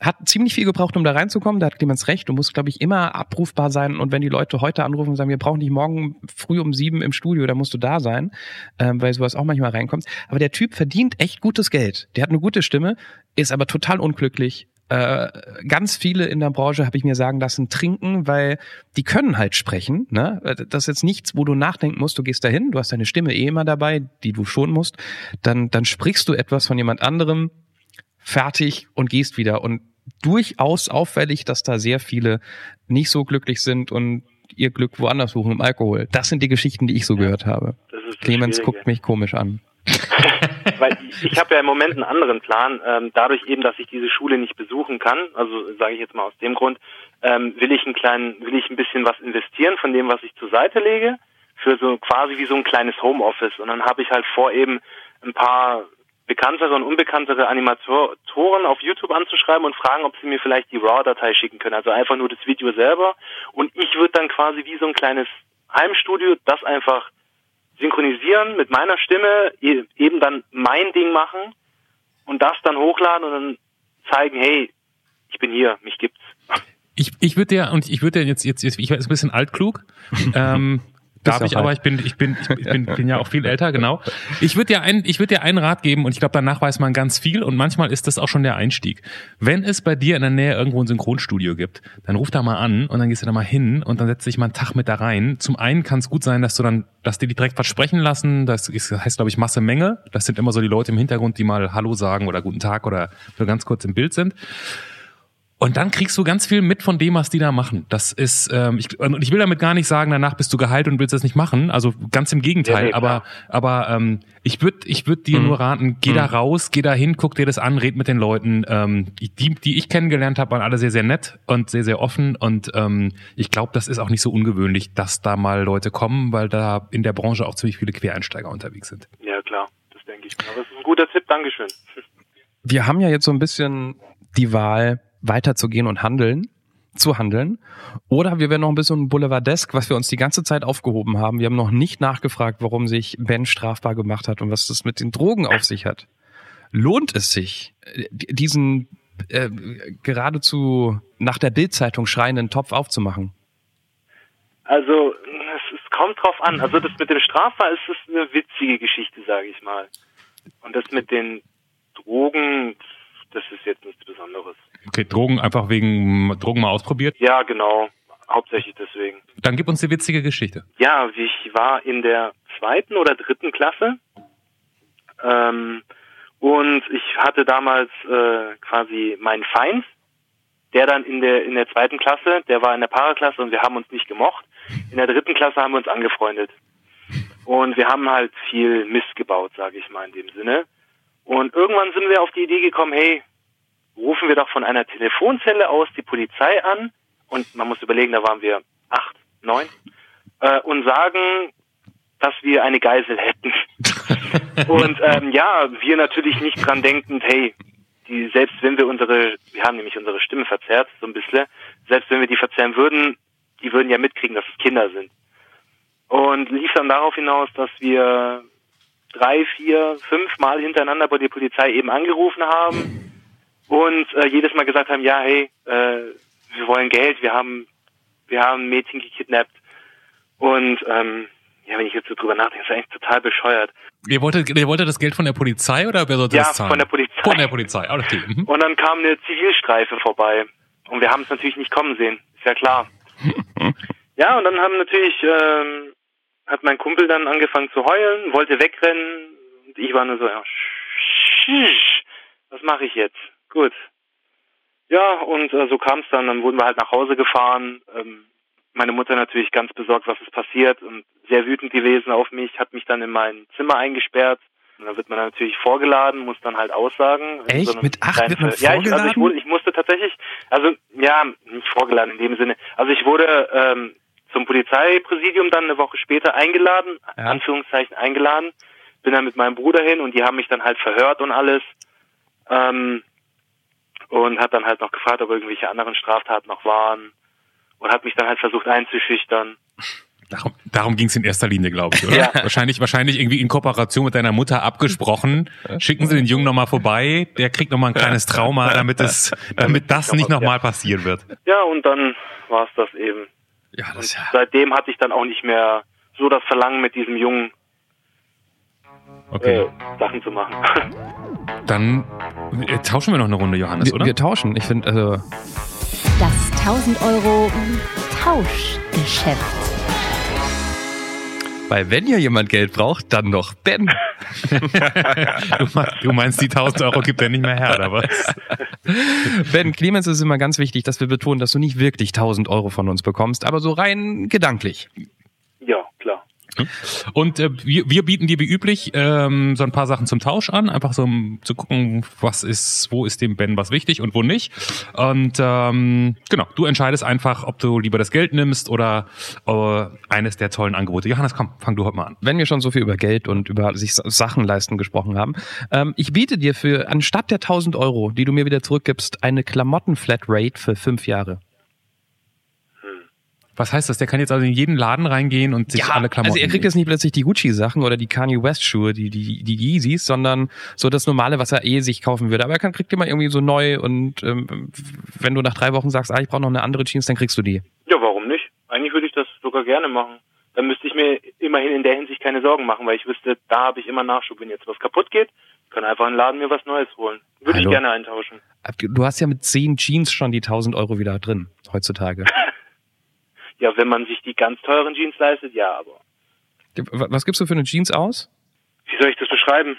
hat ziemlich viel gebraucht, um da reinzukommen. Da hat Clemens recht. Du musst, glaube ich, immer abrufbar sein. Und wenn die Leute heute anrufen und sagen, wir brauchen dich morgen früh um sieben im Studio, dann musst du da sein, ähm, weil sowas auch manchmal reinkommt. Aber der Typ verdient echt gutes Geld. Der hat eine gute Stimme, ist aber total unglücklich, äh, ganz viele in der Branche, habe ich mir sagen lassen, trinken, weil die können halt sprechen. Ne? Das ist jetzt nichts, wo du nachdenken musst. Du gehst dahin, du hast deine Stimme eh immer dabei, die du schon musst. Dann, dann sprichst du etwas von jemand anderem, fertig und gehst wieder. Und durchaus auffällig, dass da sehr viele nicht so glücklich sind und ihr Glück woanders suchen im Alkohol. Das sind die Geschichten, die ich so gehört habe. Clemens guckt mich komisch an. Weil ich, habe ja im Moment einen anderen Plan. Ähm, dadurch eben, dass ich diese Schule nicht besuchen kann, also sage ich jetzt mal aus dem Grund, ähm, will ich einen kleinen, will ich ein bisschen was investieren von dem, was ich zur Seite lege, für so quasi wie so ein kleines Homeoffice. Und dann habe ich halt vor, eben ein paar bekanntere und unbekanntere Animatoren auf YouTube anzuschreiben und fragen, ob sie mir vielleicht die RAW-Datei schicken können. Also einfach nur das Video selber. Und ich würde dann quasi wie so ein kleines Heimstudio das einfach synchronisieren mit meiner Stimme, e-, eben dann mein Ding machen und das dann hochladen und dann zeigen, hey, ich bin hier, mich gibt's. Ich, ich würde dir, und ich würde dir jetzt, jetzt, jetzt, ich weiß ein bisschen altklug, ähm, Darf ich aber, ich bin, ich bin, ich bin, bin ja auch viel älter, genau. Ich würde dir einen, ich würde dir einen Rat geben und ich glaube, danach weiß man ganz viel und manchmal ist das auch schon der Einstieg. Wenn es bei dir in der Nähe irgendwo ein Synchronstudio gibt, dann ruf da mal an und dann gehst du da mal hin und dann setzt dich mal einen Tag mit da rein. Zum einen kann es gut sein, dass du dann, dass die direkt versprechen lassen. Das ist, heißt, glaube ich, Masse Menge. Das sind immer so die Leute im Hintergrund, die mal Hallo sagen oder Guten Tag oder so ganz kurz im Bild sind. Und dann kriegst du ganz viel mit von dem, was die da machen. Das ist, ähm, ich, und ich will damit gar nicht sagen, danach bist du geheilt und willst das nicht machen. Also ganz im Gegenteil. Ja, aber, aber ähm, ich würde, ich würde dir mhm. nur raten, geh mhm. da raus, geh da hin, guck dir das an, red mit den Leuten. Ähm, die, die ich kennengelernt habe, waren alle sehr, sehr nett und sehr, sehr offen. Und ähm, ich glaube, das ist auch nicht so ungewöhnlich, dass da mal Leute kommen, weil da in der Branche auch ziemlich viele Quereinsteiger unterwegs sind. Ja, klar, das denke ich. Aber das ist ein guter Tipp, Dankeschön. Wir haben ja jetzt so ein bisschen die Wahl, weiterzugehen und handeln, zu handeln. Oder wir werden noch ein bisschen boulevardesk, was wir uns die ganze Zeit aufgehoben haben. Wir haben noch nicht nachgefragt, warum sich Ben strafbar gemacht hat und was das mit den Drogen auf sich hat. Lohnt es sich, diesen äh, geradezu nach der Bildzeitung schreienden Topf aufzumachen? Also, es, es kommt drauf an. Also das mit dem Strafbar ist, ist eine witzige Geschichte, sage ich mal. Und das mit den Drogen, das ist jetzt nichts Besonderes. Okay, Drogen einfach wegen Drogen mal ausprobiert? Ja, genau. Hauptsächlich deswegen. Dann gib uns die witzige Geschichte. Ja, ich war in der zweiten oder dritten Klasse ähm, und ich hatte damals äh, quasi meinen Feind, der dann in der in der zweiten Klasse, der war in der Paraklasse und wir haben uns nicht gemocht. In der dritten Klasse haben wir uns angefreundet und wir haben halt viel Mist gebaut, sage ich mal in dem Sinne. Und irgendwann sind wir auf die Idee gekommen, hey, rufen wir doch von einer Telefonzelle aus die Polizei an und man muss überlegen, da waren wir acht, neun äh, und sagen, dass wir eine Geisel hätten. und ähm, ja, wir natürlich nicht dran denkend, hey, die, selbst wenn wir unsere, wir haben nämlich unsere Stimme verzerrt, so ein bisschen, selbst wenn wir die verzerren würden, die würden ja mitkriegen, dass es Kinder sind. Und lief dann darauf hinaus, dass wir drei, vier, fünf Mal hintereinander bei der Polizei eben angerufen haben, und äh, jedes Mal gesagt haben, ja, hey, äh, wir wollen Geld, wir haben, wir haben ein Mädchen gekidnappt. Und ähm, ja, wenn ich jetzt so drüber nachdenke, ist das eigentlich total bescheuert. Ihr wolltet, ihr wolltet das Geld von der Polizei oder wer sollte ja, das zahlen? von der Polizei. Von der Polizei, ah, okay. Mhm. Und dann kam eine Zivilstreife vorbei. Und wir haben es natürlich nicht kommen sehen, ist ja klar. ja, und dann haben natürlich, ähm, hat mein Kumpel dann angefangen zu heulen, wollte wegrennen. Und ich war nur so, ja, was mache ich jetzt? Gut. Ja, und äh, so kam es dann. Dann wurden wir halt nach Hause gefahren. Ähm, meine Mutter natürlich ganz besorgt, was ist passiert und sehr wütend gewesen auf mich, hat mich dann in mein Zimmer eingesperrt. Und da wird man natürlich vorgeladen, muss dann halt aussagen. Echt? So Mit acht wird man ja, vorgeladen? ich, also ich, wurde, ich musste tatsächlich, also ja, nicht vorgeladen in dem Sinne. Also ich wurde ähm, zum Polizeipräsidium dann eine Woche später eingeladen, Ja. Anführungszeichen eingeladen. Bin dann mit meinem Bruder hin und die haben mich dann halt verhört und alles. Ähm, und hat dann halt noch gefragt, ob irgendwelche anderen Straftaten noch waren. Und hat mich dann halt versucht einzuschüchtern. Darum, darum ging es in erster Linie, glaube ich, oder? Ja. Wahrscheinlich, wahrscheinlich irgendwie in Kooperation mit deiner Mutter abgesprochen. Schicken Sie den Jungen nochmal vorbei, der kriegt nochmal ein kleines Trauma, damit es, damit das nicht nochmal passieren wird. Ja, und dann war es das eben. Ja, Und seitdem hatte ich dann auch nicht mehr so das Verlangen, mit diesem Jungen okay. äh, Sachen zu machen. Dann äh, tauschen wir noch eine Runde, Johannes, Wir, oder? wir tauschen. Ich finde, also, Das 1000 Euro Tauschgeschäft. weil wenn ja jemand Geld braucht, dann noch Ben. Du, mein- du meinst, die 1000 Euro gibt er nicht mehr her, oder was? Ben, Clemens ist immer ganz wichtig, dass wir betonen, dass du nicht wirklich 1000 Euro von uns bekommst, aber so rein gedanklich. ja, klar. Und äh, wir, wir bieten dir wie üblich ähm, so ein paar Sachen zum Tausch an, einfach so um zu gucken, was ist, wo ist dem Ben was wichtig und wo nicht. Und ähm, genau, du entscheidest einfach, ob du lieber das Geld nimmst oder äh, eines der tollen Angebote. Johannes, komm, fang du heute mal an. Wenn wir schon so viel über Geld und über sich Sachen leisten gesprochen haben, ähm, ich biete dir für anstatt der 1000 Euro, die du mir wieder zurückgibst, eine Klamotten-Flatrate für fünf Jahre. Was heißt das? Der kann jetzt also in jeden Laden reingehen und sich alle Klamotten. also er kriegt jetzt nicht plötzlich die Gucci-Sachen oder die Kanye West-Schuhe, die, die, die Yeezys, sondern so das Normale, was er eh sich kaufen würde. Aber er kann, kriegt immer irgendwie so neu und ähm, wenn du nach drei Wochen sagst, ah, ich brauche noch eine andere Jeans, dann kriegst du die. Ja, warum nicht? Eigentlich würde ich das sogar gerne machen. Dann müsste ich mir immerhin in der Hinsicht keine Sorgen machen, weil ich wüsste, da habe ich immer Nachschub. Wenn jetzt was kaputt geht, kann einfach ein Laden mir was Neues holen. Würde ich Hallo? gerne eintauschen. Du hast ja mit zehn Jeans schon die 1000 Euro wieder drin, heutzutage. Ja, wenn man sich die ganz teuren Jeans leistet, ja, aber Was gibst du für eine Jeans aus? wie soll ich das beschreiben?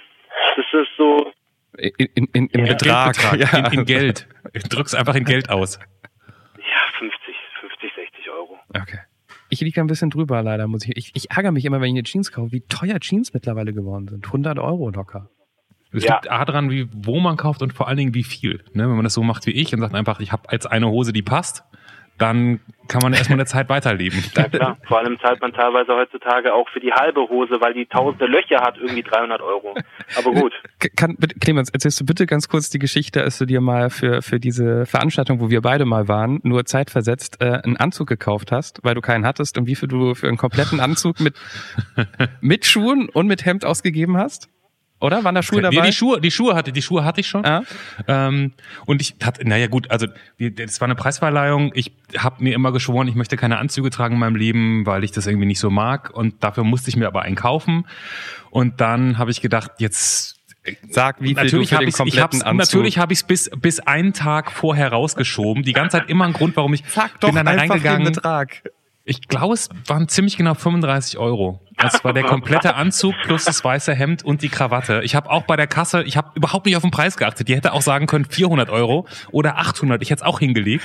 Das ist so, In, in, in, Im Ja. Betrag. Geldbetrag, in, in Geld. Drück's einfach in Geld aus. ja, 50, 50, 60 Euro. Okay. Ich liege ein bisschen drüber, leider, muss ich. ich. Ich ärgere mich immer, wenn ich eine Jeans kaufe, wie teuer Jeans mittlerweile geworden sind. 100 Euro locker. Es Ja. liegt A dran, wie, wo man kauft und vor allen Dingen wie viel. Ne? Wenn man das so macht wie ich und sagt einfach, ich habe jetzt eine Hose, die passt, dann kann man erstmal eine Zeit weiterleben. Ja klar, vor allem zahlt man teilweise heutzutage auch für die halbe Hose, weil die tausende Löcher hat, irgendwie 300 Euro. Aber gut. Kann, bitte, Clemens, erzählst du bitte ganz kurz die Geschichte, als du dir mal für, für diese Veranstaltung, wo wir beide mal waren, nur zeitversetzt äh, einen Anzug gekauft hast, weil du keinen hattest und wie viel du für einen kompletten Anzug mit, mit Schuhen und mit Hemd ausgegeben hast? Oder? Waren da Schuhe dabei? Nee, die Schuhe, die Schuhe hatte, die Schuhe hatte ich schon. Ja? Ähm, und ich hatte, naja gut, also das war eine Preisverleihung. Ich habe mir immer geschworen, ich möchte keine Anzüge tragen in meinem Leben, weil ich das irgendwie nicht so mag. Und dafür musste ich mir aber einen kaufen. Und dann habe ich gedacht, jetzt Sag, wie viel natürlich du für den ich ich kompletten Anzug... natürlich habe ich es bis bis einen Tag vorher rausgeschoben. Die ganze Zeit immer ein Grund, warum ich Sag doch bin dann einfach den reingegangen. Betrag. Ich glaube, es waren ziemlich genau 35 Euro. Das war der komplette Anzug plus das weiße Hemd und die Krawatte. Ich habe auch bei der Kasse, ich habe überhaupt nicht auf den Preis geachtet. Die hätte auch sagen können 400 Euro oder 800. Ich hätte es auch hingelegt.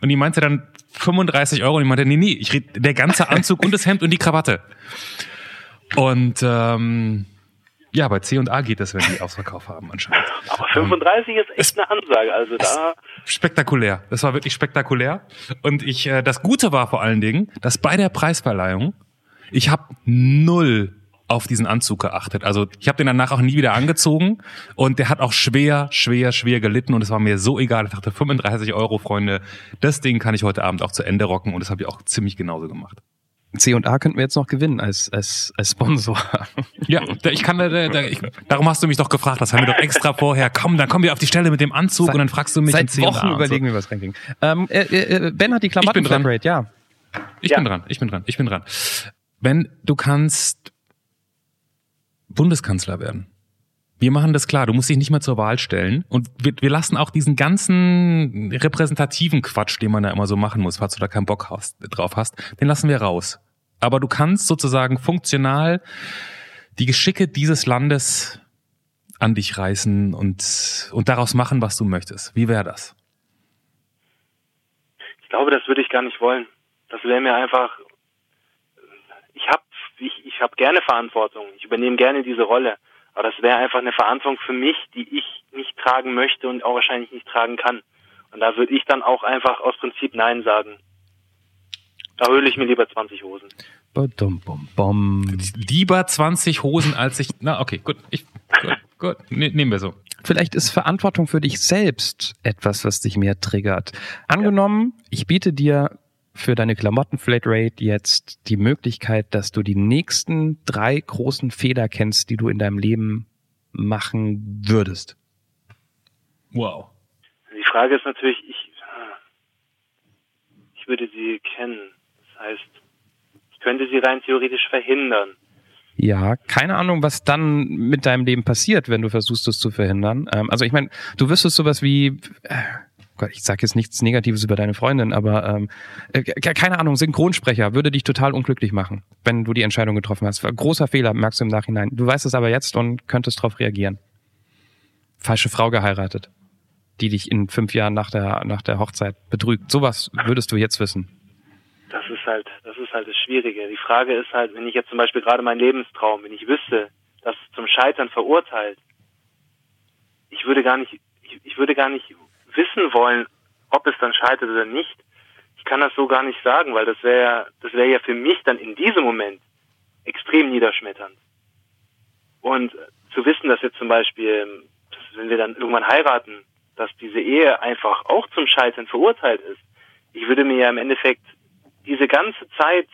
Und die meinte dann 35 Euro. Und ich meinte, nee, nee, ich red, der ganze Anzug und das Hemd und die Krawatte. Und ähm, ja, bei C und A geht das, wenn die Ausverkauf haben anscheinend. Aber 35 ist echt eine Ansage. Also da, spektakulär. Das war wirklich spektakulär. Und ich, äh, das Gute war vor allen Dingen, dass bei der Preisverleihung ich habe null auf diesen Anzug geachtet. Also ich habe den danach auch nie wieder angezogen und der hat auch schwer, schwer, schwer gelitten und es war mir so egal. Ich dachte 35 Euro, Freunde, das Ding kann ich heute Abend auch zu Ende rocken und das habe ich auch ziemlich genauso gemacht. C und A könnten wir jetzt noch gewinnen als, als, als Sponsor. Ja, ich kann, da, da, ich, darum hast du mich doch gefragt, das haben wir doch extra vorher. Komm, dann kommen wir auf die Stelle mit dem Anzug seit, und dann fragst du mich Seit Wochen überlegen wir was Ranking. Ähm, äh, äh, Ben hat die Klamotten Flatrate, ja. Ich ja. bin dran, ich bin dran, ich bin dran. Wenn du kannst Bundeskanzler werden. Wir machen das klar, du musst dich nicht mehr zur Wahl stellen und wir, wir lassen auch diesen ganzen repräsentativen Quatsch, den man da immer so machen muss, falls du da keinen Bock hast, drauf hast, den lassen wir raus. Aber du kannst sozusagen funktional die Geschicke dieses Landes an dich reißen und, und daraus machen, was du möchtest. Wie wäre das? Ich glaube, das würde ich gar nicht wollen. Das wäre mir einfach, ich habe ich, ich hab gerne Verantwortung. Ich übernehme gerne diese Rolle. Aber das wäre einfach eine Verantwortung für mich, die ich nicht tragen möchte und auch wahrscheinlich nicht tragen kann. Und da würde ich dann auch einfach aus Prinzip Nein sagen. Da höhle ich mir lieber 20 Hosen. Bum, bum, bum. Lieber 20 Hosen als ich. Na, okay, gut. Ich, gut, gut. Ne, nehmen wir so. Vielleicht ist Verantwortung für dich selbst etwas, was dich mehr triggert. Angenommen, ich biete dir für deine Klamotten-Flatrate jetzt die Möglichkeit, dass du die nächsten drei großen Fehler kennst, die du in deinem Leben machen würdest? Wow. Die Frage ist natürlich, ich, ich würde sie kennen. Das heißt, ich könnte sie rein theoretisch verhindern. Ja, keine Ahnung, was dann mit deinem Leben passiert, wenn du versuchst, es zu verhindern. Ähm, also ich meine, du wüsstest sowas wie, äh, ich sage jetzt nichts Negatives über deine Freundin, aber ähm, äh, keine Ahnung, Synchronsprecher würde dich total unglücklich machen, wenn du die Entscheidung getroffen hast. Großer Fehler, merkst du im Nachhinein. Du weißt es aber jetzt und könntest darauf reagieren. Falsche Frau geheiratet, die dich in fünf Jahren nach der, nach der Hochzeit betrügt. Sowas würdest du jetzt wissen. Das ist halt, das ist halt das Schwierige. Die Frage ist halt, wenn ich jetzt zum Beispiel gerade meinen Lebenstraum, wenn ich wüsste, dass zum Scheitern verurteilt, ich würde gar nicht, ich, ich würde gar nicht wissen wollen, ob es dann scheitert oder nicht. Ich kann das so gar nicht sagen, weil das wäre das wäre ja für mich dann in diesem Moment extrem niederschmetternd. Und zu wissen, dass jetzt zum Beispiel, wenn wir dann irgendwann heiraten, dass diese Ehe einfach auch zum Scheitern verurteilt ist. Ich würde mir ja im Endeffekt diese ganze Zeit,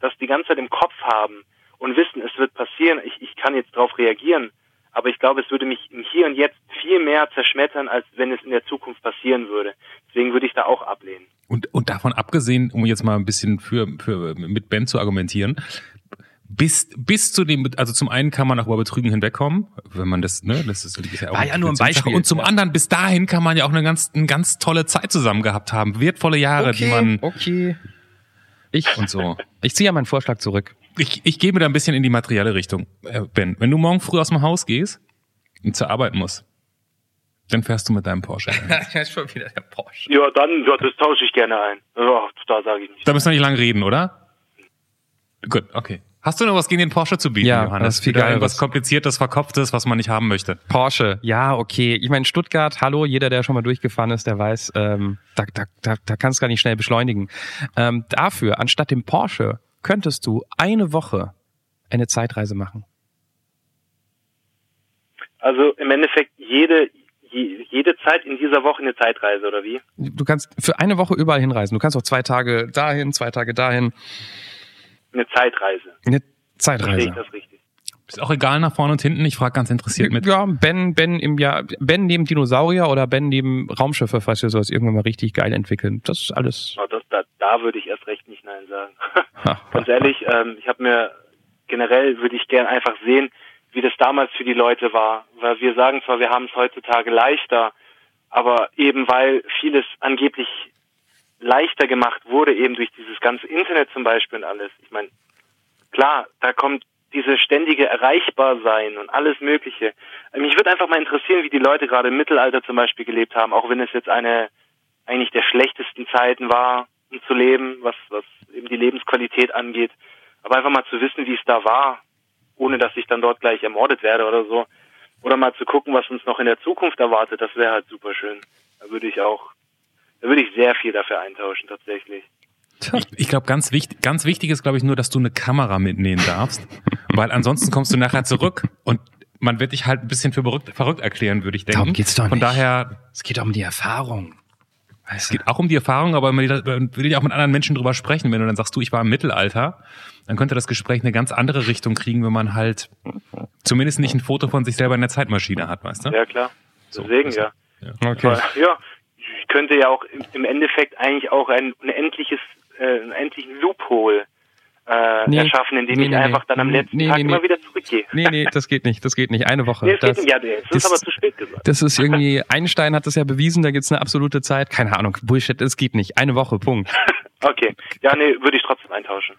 das die ganze Zeit im Kopf haben und wissen, es wird passieren, ich, ich kann jetzt darauf reagieren, aber ich glaube, es würde mich im Hier und Jetzt viel mehr zerschmettern, als wenn es in der Zukunft passieren würde. Deswegen würde ich da auch ablehnen. Und, und davon abgesehen, um jetzt mal ein bisschen für, für mit Ben zu argumentieren, bis, bis zu dem, also zum einen kann man auch über Betrügen hinwegkommen, wenn man das, ne, das ist, das ist ja auch War ja nur ein Beispiel. Und zum ja. anderen, bis dahin kann man ja auch eine ganz, eine ganz tolle Zeit zusammen gehabt haben, wertvolle Jahre, okay, die man. Okay. Ich und so. Ich ziehe ja meinen Vorschlag zurück ich, ich gehe mir da ein bisschen in die materielle Richtung, äh, Ben. Wenn du morgen früh aus dem Haus gehst und zur Arbeit musst, dann fährst du mit deinem Porsche. ja, schon wieder der Porsche. Ja, dann, ja, das tausche ich gerne ein. Ja, da sage ich nicht. Da müssen wir nicht lange reden, oder? Gut, okay. Hast du noch was gegen den Porsche zu bieten, ja, Johannes? Das ist viel geil. Irgendwas kompliziertes, verkopftes, was man nicht haben möchte. Porsche, ja, okay. Ich meine, Stuttgart, hallo, jeder, der schon mal durchgefahren ist, der weiß, ähm, da, da, da, da kannst du gar nicht schnell beschleunigen. Ähm, dafür, anstatt dem Porsche, könntest du eine Woche eine Zeitreise machen? Also im Endeffekt jede, jede Zeit in dieser Woche eine Zeitreise, oder wie? Du kannst für eine Woche überall hinreisen. Du kannst auch zwei Tage dahin, zwei Tage dahin. Eine Zeitreise. Eine Zeitreise. Verstehe ich das richtig? Ist auch egal nach vorne und hinten. Ich frage ganz interessiert mit. Ja, Ben, Ben im Jahr, Ben neben Dinosaurier oder Ben neben Raumschiffe, falls wir sowas irgendwann mal richtig geil entwickeln. Das ist alles. Oh, das, da, da würde ich erst recht nicht Nein sagen. ganz ehrlich, ähm, ich habe mir generell würde ich gern einfach sehen, wie das damals für die Leute war. Weil wir sagen zwar, wir haben es heutzutage leichter, aber eben weil vieles angeblich leichter gemacht wurde, eben durch dieses ganze Internet zum Beispiel und alles. Ich meine, klar, da kommt diese ständige Erreichbarsein und alles Mögliche. Mich würde einfach mal interessieren, wie die Leute gerade im Mittelalter zum Beispiel gelebt haben, auch wenn es jetzt eine eigentlich der schlechtesten Zeiten war, um zu leben, was, was eben die Lebensqualität angeht. Aber einfach mal zu wissen, wie es da war, ohne dass ich dann dort gleich ermordet werde oder so. Oder mal zu gucken, was uns noch in der Zukunft erwartet, das wäre halt super schön. Da würde ich auch, da würde ich sehr viel dafür eintauschen tatsächlich. Ich, ich glaube, ganz wichtig, ganz wichtig ist, glaube ich, nur, dass du eine Kamera mitnehmen darfst, weil ansonsten kommst du nachher zurück und man wird dich halt ein bisschen für verrückt, verrückt erklären, würde ich denken. Darum geht's doch nicht. Von daher. Es geht um die Erfahrung. Es geht auch um die Erfahrung, aber man will ja auch mit anderen Menschen drüber sprechen. Wenn du dann sagst, du, ich war im Mittelalter, dann könnte das Gespräch eine ganz andere Richtung kriegen, wenn man halt zumindest nicht ein Foto von sich selber in der Zeitmaschine hat, weißt du? Ja, klar. Deswegen, so, ja. ja. Okay. Aber, ja, könnte ja auch im Endeffekt eigentlich auch ein, endliches, äh, einen endlichen Loophole äh, nee, erschaffen, indem nee, ich nee, einfach dann am letzten Tag immer wieder zurückgehe. Nee, nee, das geht nicht, das geht nicht. Eine Woche. Das, geht nicht, ja, das, das ist aber zu spät gesagt. Das ist irgendwie, Einstein hat das ja bewiesen, da gibt's eine absolute Zeit. Keine Ahnung, Bullshit, das geht nicht. Eine Woche, Punkt. okay. Ja, nee, würde ich trotzdem eintauschen.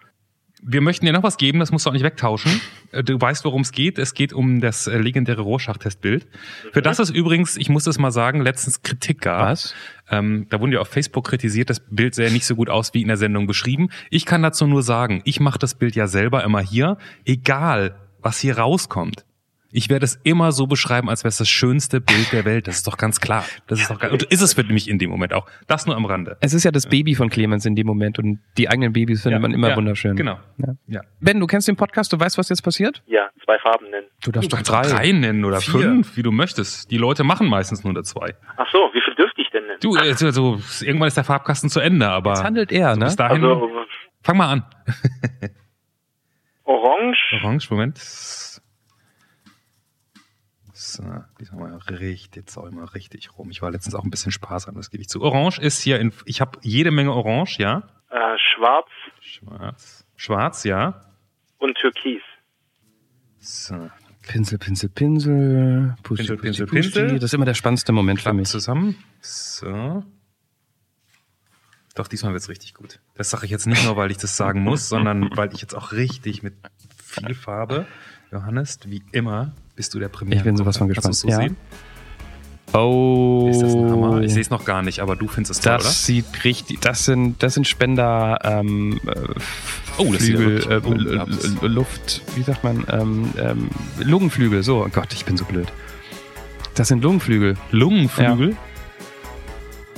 Wir möchten dir noch was geben, das musst du auch nicht wegtauschen. Äh, du weißt, worum es geht. Es geht um das äh, legendäre Rorschach-Testbild. Mhm. Für das es übrigens, ich muss das mal sagen, letztens Kritik gab. Was? Ähm, da wurden ja auf Facebook kritisiert, das Bild sähe nicht so gut aus wie in der Sendung beschrieben. Ich kann dazu nur sagen, ich mache das Bild ja selber immer hier, egal was hier rauskommt. Ich werde es immer so beschreiben, als wäre es das schönste Bild der Welt. Das ist doch ganz klar. Das ist doch ganz, und ist es für mich in dem Moment auch. Das nur am Rande. Es ist ja das Baby von Clemens in dem Moment und die eigenen Babys findet ja, man immer ja, wunderschön. Genau. Ja. ja. Ben, du kennst den Podcast, du weißt, was jetzt passiert? Ja, zwei Farben nennen. Du darfst du doch drei. drei nennen oder Vier. fünf, wie du möchtest. Die Leute machen meistens nur zwei. Ach so, wie viel dürfte ich denn nennen? Du, also, irgendwann ist der Farbkasten zu Ende, aber. Jetzt handelt er, ne? Bis dahin. Also, fang mal an. Orange. Orange, Moment. So, diesmal mal richtig, jetzt auch immer richtig rum. Ich war letztens auch ein bisschen sparsam, das gebe ich zu. Orange ist hier in, ich habe jede Menge Orange, ja? Äh, schwarz. Schwarz. Schwarz, ja. Und Türkis. So. Pinsel, Pinsel, Pinsel. Pusti, Pinsel, Pinsel, Pusti, Pinsel. Das ist immer der spannendste Moment Klappen für mich. zusammen. So. Doch, diesmal wird's richtig gut. Das sage ich jetzt nicht nur, weil ich das sagen muss, sondern weil ich jetzt auch richtig mit viel Farbe, Johannes, wie immer, bist du der Premiere. Ich bin sowas von gespannt. So ja. sehen? Oh. Das? Ich sehe es noch gar nicht, aber du findest es toll, das oder? sieht richtig, das sind, das sind Spender, ähm, äh, oh, das Flügel, sieht ja äh, Luft, wie sagt man, ähm, ähm, Lungenflügel, so, oh Gott, ich bin so blöd. Das sind Lungenflügel. Lungenflügel? Ja.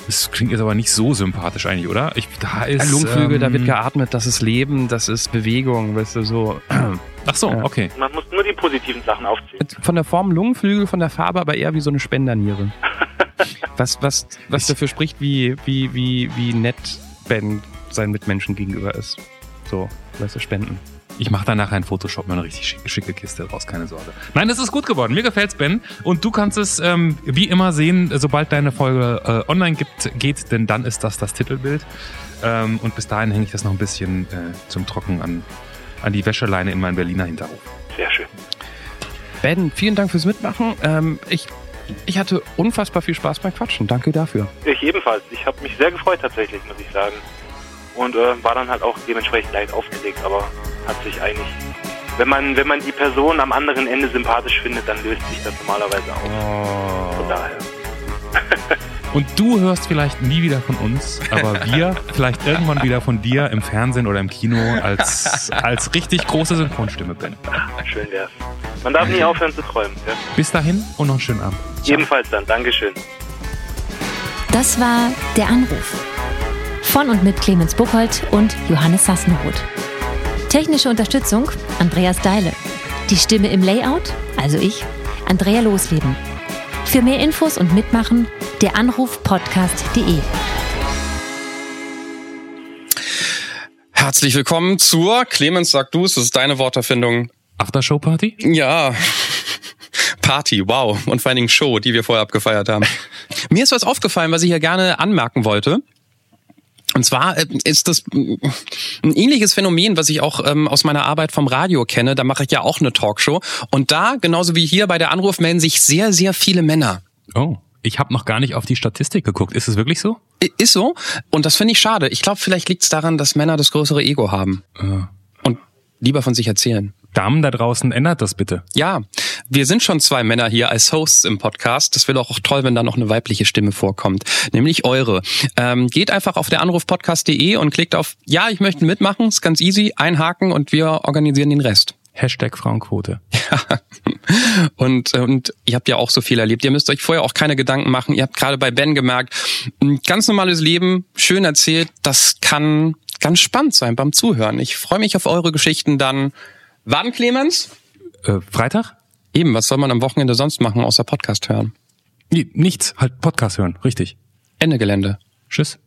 Das klingt jetzt aber nicht so sympathisch eigentlich, oder? Ich, da ist, Lungenflügel, ähm, da wird geatmet, das ist Leben, das ist Bewegung, weißt du, so. Ach so, Ja. okay. Man muss nur die positiven Sachen aufzählen. Von der Form Lungenflügel, von der Farbe aber eher wie so eine Spenderniere. was, was, was dafür spricht, wie, wie, wie, wie nett Ben seinen Mitmenschen gegenüber ist. So, weißt du, Spenden. Ich mache da nachher in Photoshop mal eine richtig schicke, schicke Kiste raus, keine Sorge. Nein, es ist gut geworden. Mir gefällt's, Ben. Und du kannst es ähm, wie immer sehen, sobald deine Folge äh, online gibt, geht, denn dann ist das das Titelbild. Ähm, und bis dahin hänge ich das noch ein bisschen äh, zum Trocken an, an die Wäscheleine in meinen Berliner Hinterhof. Sehr schön. Ben, vielen Dank fürs Mitmachen. Ähm, ich, ich hatte unfassbar viel Spaß beim Quatschen. Danke dafür. Ich ebenfalls. Ich habe mich sehr gefreut tatsächlich, muss ich sagen. Und äh, war dann halt auch dementsprechend leicht aufgelegt, aber hat sich eigentlich. Wenn man, wenn man die Person am anderen Ende sympathisch findet, dann löst sich das normalerweise auf. Von daher. Und du hörst vielleicht nie wieder von uns, aber wir vielleicht irgendwann wieder von dir im Fernsehen oder im Kino als, als richtig große Synchronstimme, Ben. Schön wär's. Man darf nie aufhören zu träumen. Ja? Bis dahin und noch einen schönen Abend. Ebenfalls dann. Dankeschön. Das war der Anruf. Von und mit Clemens Buchholz und Johannes Sassenroth. Technische Unterstützung Andreas Deile. Die Stimme im Layout, also ich, Andrea Losleben. Für mehr Infos und Mitmachen der Anrufpodcast.de. Herzlich willkommen zur Clemens, sag du es, das ist deine Worterfindung. Aftershow-Party? Ja. Party, wow. Und vor allen Dingen Show, die wir vorher abgefeiert haben. Mir ist was aufgefallen, was ich hier gerne anmerken wollte. Und zwar äh, ist das ein ähnliches Phänomen, was ich auch ähm, aus meiner Arbeit vom Radio kenne. Da mache ich ja auch eine Talkshow. Und da, genauso wie hier bei der Anruf, melden sich sehr, sehr viele Männer. Oh. Ich habe noch gar nicht auf die Statistik geguckt. Ist es wirklich so? Ist so. Und das finde ich schade. Ich glaube, vielleicht liegt es daran, dass Männer das größere Ego haben. Äh, Und lieber von sich erzählen. Damen da draußen, ändert das bitte. Ja, wir sind schon zwei Männer hier als Hosts im Podcast. Das wäre doch auch toll, wenn da noch eine weibliche Stimme vorkommt, nämlich eure. Ähm, geht einfach auf der Anrufpodcast.de und klickt auf Ja, ich möchte mitmachen. Ist ganz easy, einhaken und wir organisieren den Rest. Hashtag Frauenquote. Und, und ihr habt ja auch so viel erlebt. Ihr müsst euch vorher auch keine Gedanken machen. Ihr habt gerade bei Ben gemerkt, ein ganz normales Leben, schön erzählt, das kann ganz spannend sein beim Zuhören. Ich freue mich auf eure Geschichten dann. Wann, Clemens? Äh, Freitag? Eben, was soll man am Wochenende sonst machen, außer Podcast hören? Nee, nichts. Halt Podcast hören. Richtig. Ende Gelände. Tschüss.